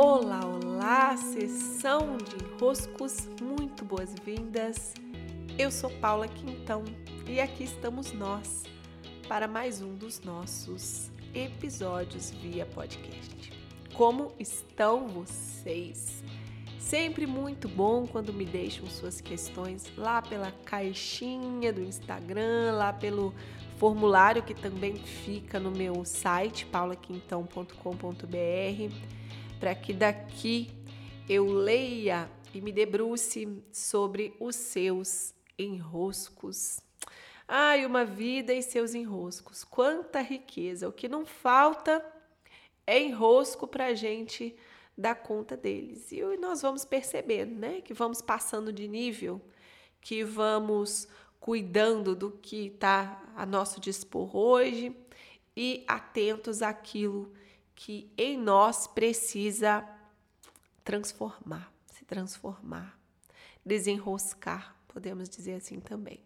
Olá, olá, sessão de enroscos, muito boas-vindas. Eu sou Paula Quintão e aqui estamos nós para mais um dos nossos episódios via podcast. Como estão vocês? Sempre muito bom quando me deixam suas questões lá pela caixinha do Instagram, lá pelo formulário que também fica no meu site paulaquintão.com.br para que daqui eu leia e me debruce sobre os seus enroscos. Ai, uma vida e seus enroscos. Quanta riqueza! O que não falta é enrosco para a gente dar conta deles. E nós vamos percebendo, né? Que vamos passando de nível, que vamos cuidando do que está a nosso dispor hoje e atentos àquilo que em nós precisa transformar, se transformar, desenroscar, podemos dizer assim também.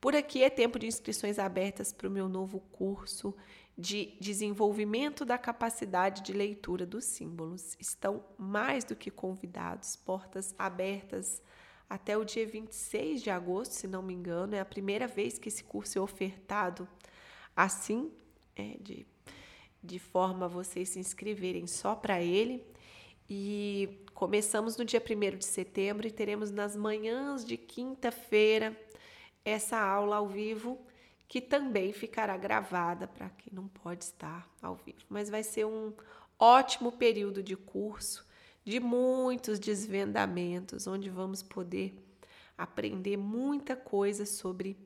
Por aqui é tempo de inscrições abertas para o meu novo curso de desenvolvimento da capacidade de leitura dos símbolos. Estão mais do que convidados, portas abertas até o dia 26 de agosto, se não me engano. É a primeira vez que esse curso é ofertado assim, é, de de forma a vocês se inscreverem só para ele. E começamos no dia 1 de setembro e teremos nas manhãs de quinta-feira essa aula ao vivo, que também ficará gravada para quem não pode estar ao vivo. Mas vai ser um ótimo período de curso, de muitos desvendamentos, onde vamos poder aprender muita coisa sobre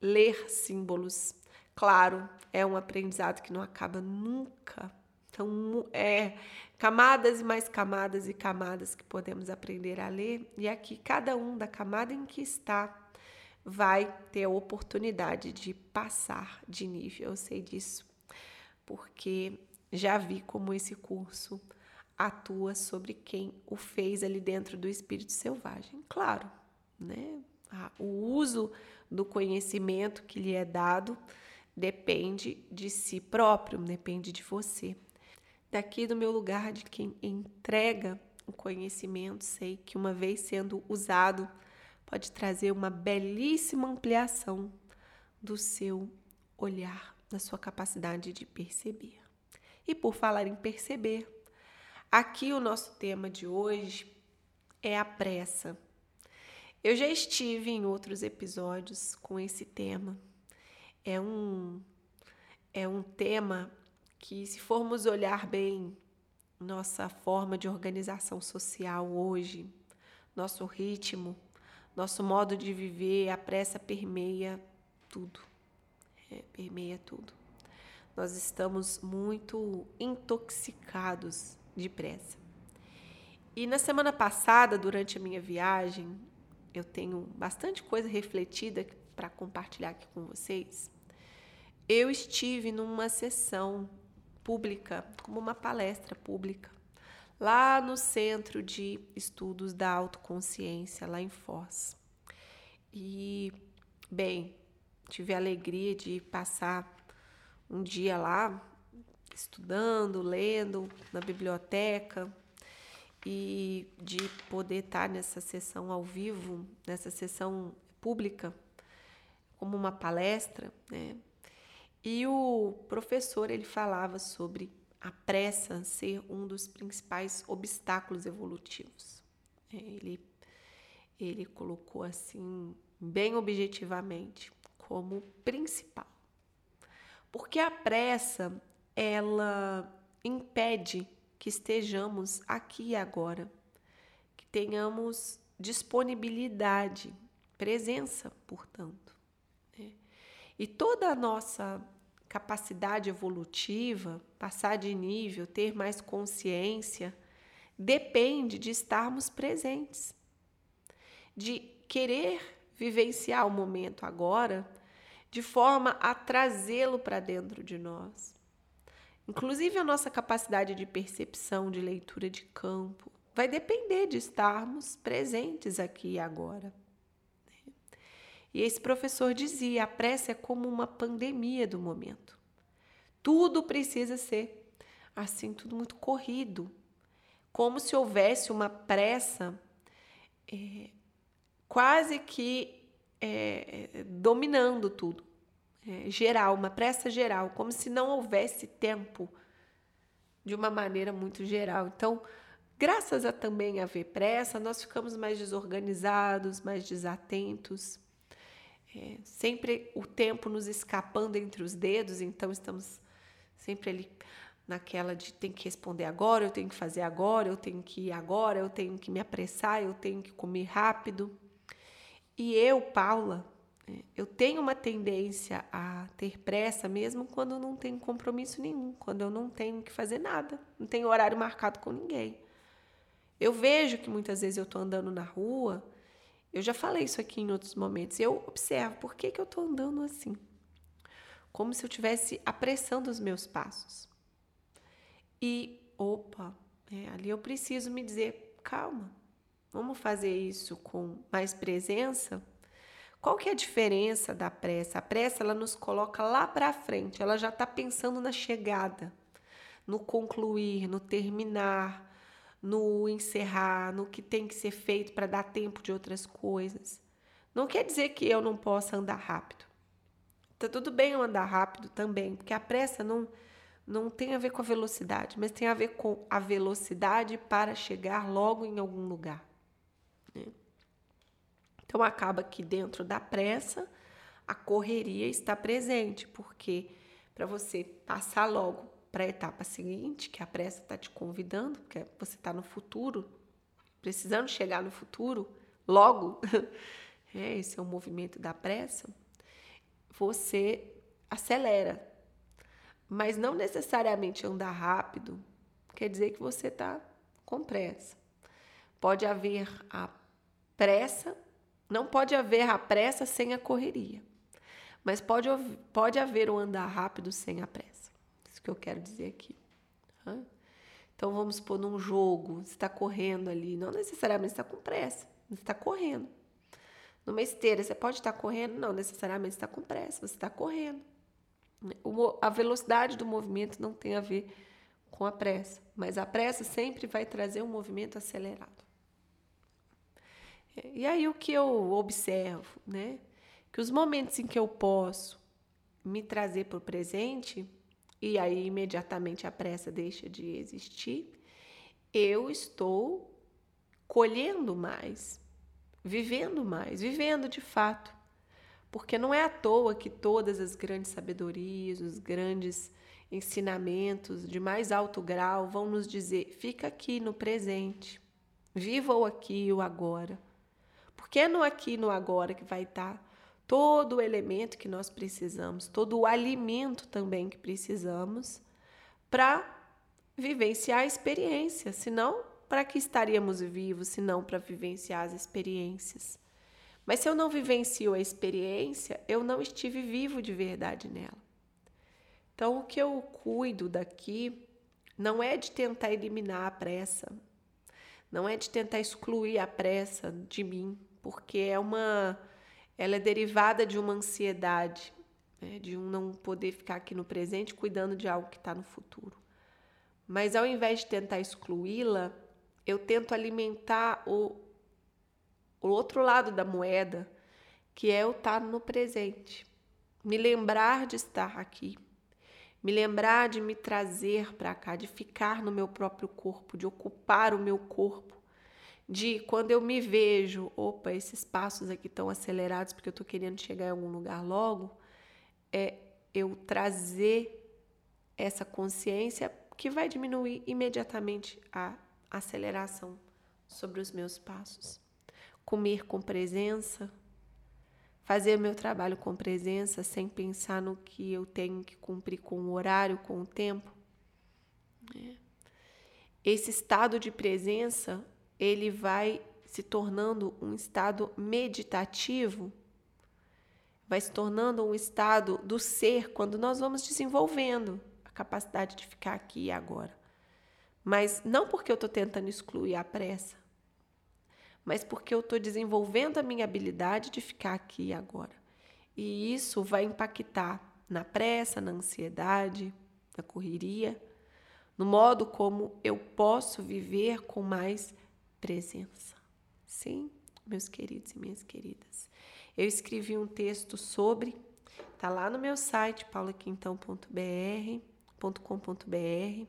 ler símbolos Claro, é um aprendizado que não acaba nunca. Então, é camadas e mais camadas e camadas que podemos aprender a ler, e aqui cada um da camada em que está vai ter a oportunidade de passar de nível. Eu sei disso, porque já vi como esse curso atua sobre quem o fez ali dentro do espírito selvagem. Claro, né? O uso do conhecimento que lhe é dado depende de si próprio, depende de você. Daqui do meu lugar de quem entrega o conhecimento, sei que uma vez sendo usado, pode trazer uma belíssima ampliação do seu olhar, da sua capacidade de perceber. E por falar em perceber, aqui o nosso tema de hoje é a pressa. Eu já estive em outros episódios com esse tema é um, é um tema que, se formos olhar bem nossa forma de organização social hoje, nosso ritmo, nosso modo de viver, a pressa permeia tudo. É, permeia tudo. Nós estamos muito intoxicados de pressa. E na semana passada, durante a minha viagem, eu tenho bastante coisa refletida para compartilhar aqui com vocês. Eu estive numa sessão pública, como uma palestra pública, lá no Centro de Estudos da Autoconsciência, lá em Foz. E, bem, tive a alegria de passar um dia lá, estudando, lendo na biblioteca, e de poder estar nessa sessão ao vivo, nessa sessão pública como uma palestra, né? E o professor ele falava sobre a pressa ser um dos principais obstáculos evolutivos. É, ele ele colocou assim bem objetivamente como principal. Porque a pressa ela impede que estejamos aqui e agora, que tenhamos disponibilidade, presença, portanto. E toda a nossa capacidade evolutiva, passar de nível, ter mais consciência, depende de estarmos presentes, de querer vivenciar o momento agora de forma a trazê-lo para dentro de nós. Inclusive, a nossa capacidade de percepção, de leitura de campo, vai depender de estarmos presentes aqui e agora. E esse professor dizia: a pressa é como uma pandemia do momento. Tudo precisa ser assim, tudo muito corrido. como se houvesse uma pressa é, quase que é, dominando tudo, é, geral, uma pressa geral, como se não houvesse tempo de uma maneira muito geral. Então, graças a também haver pressa, nós ficamos mais desorganizados, mais desatentos, é, sempre o tempo nos escapando entre os dedos, então estamos sempre ali naquela de tem que responder agora, eu tenho que fazer agora, eu tenho que ir agora, eu tenho que me apressar, eu tenho que comer rápido. E eu, Paula, é, eu tenho uma tendência a ter pressa mesmo quando eu não tenho compromisso nenhum, quando eu não tenho que fazer nada, não tenho horário marcado com ninguém. Eu vejo que muitas vezes eu estou andando na rua, eu já falei isso aqui em outros momentos, eu observo por que, que eu estou andando assim, como se eu estivesse apressando os meus passos. E, opa, é, ali eu preciso me dizer, calma, vamos fazer isso com mais presença? Qual que é a diferença da pressa? A pressa ela nos coloca lá para frente, ela já está pensando na chegada, no concluir, no terminar, no encerrar, no que tem que ser feito para dar tempo de outras coisas. Não quer dizer que eu não possa andar rápido. Tá tudo bem eu andar rápido também, porque a pressa não não tem a ver com a velocidade, mas tem a ver com a velocidade para chegar logo em algum lugar. Né? Então acaba que dentro da pressa a correria está presente, porque para você passar logo para a etapa seguinte, que a pressa está te convidando, porque você está no futuro, precisando chegar no futuro logo, é, esse é o movimento da pressa, você acelera, mas não necessariamente andar rápido quer dizer que você está com pressa. Pode haver a pressa, não pode haver a pressa sem a correria, mas pode, pode haver o andar rápido sem a pressa. Isso que eu quero dizer aqui. Então vamos pôr num jogo, você está correndo ali, não necessariamente está com pressa, você está correndo. Numa esteira, você pode estar correndo, não necessariamente está com pressa, você está correndo. A velocidade do movimento não tem a ver com a pressa, mas a pressa sempre vai trazer um movimento acelerado. E aí o que eu observo, né? Que os momentos em que eu posso me trazer para o presente, e aí imediatamente a pressa deixa de existir, eu estou colhendo mais, vivendo mais, vivendo de fato. Porque não é à toa que todas as grandes sabedorias, os grandes ensinamentos de mais alto grau vão nos dizer: fica aqui no presente, viva o aqui e o agora. Porque é no aqui e no agora que vai estar todo o elemento que nós precisamos, todo o alimento também que precisamos para vivenciar a experiência. Senão, para que estaríamos vivos se não para vivenciar as experiências? Mas se eu não vivencio a experiência, eu não estive vivo de verdade nela. Então, o que eu cuido daqui não é de tentar eliminar a pressa, não é de tentar excluir a pressa de mim, porque é uma, ela é derivada de uma ansiedade, né? de um não poder ficar aqui no presente cuidando de algo que está no futuro. Mas ao invés de tentar excluí-la, eu tento alimentar o o outro lado da moeda, que é eu estar no presente, me lembrar de estar aqui, me lembrar de me trazer para cá, de ficar no meu próprio corpo, de ocupar o meu corpo, de quando eu me vejo, opa, esses passos aqui estão acelerados porque eu estou querendo chegar em algum lugar logo, é eu trazer essa consciência que vai diminuir imediatamente a aceleração sobre os meus passos comer com presença, fazer meu trabalho com presença sem pensar no que eu tenho que cumprir com o horário, com o tempo. É. Esse estado de presença ele vai se tornando um estado meditativo, vai se tornando um estado do ser quando nós vamos desenvolvendo a capacidade de ficar aqui e agora. Mas não porque eu estou tentando excluir a pressa, mas porque eu estou desenvolvendo a minha habilidade de ficar aqui e agora. E isso vai impactar na pressa, na ansiedade, na correria, no modo como eu posso viver com mais presença. Sim, meus queridos e minhas queridas. Eu escrevi um texto sobre, tá lá no meu site paulaquintão.br.com.br.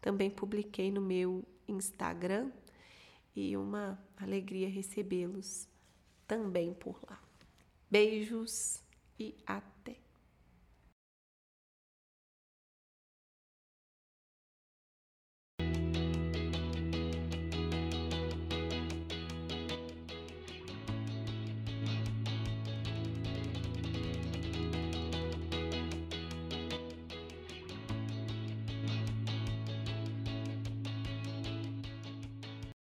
Também publiquei no meu Instagram e uma alegria recebê-los também por lá. Beijos e até!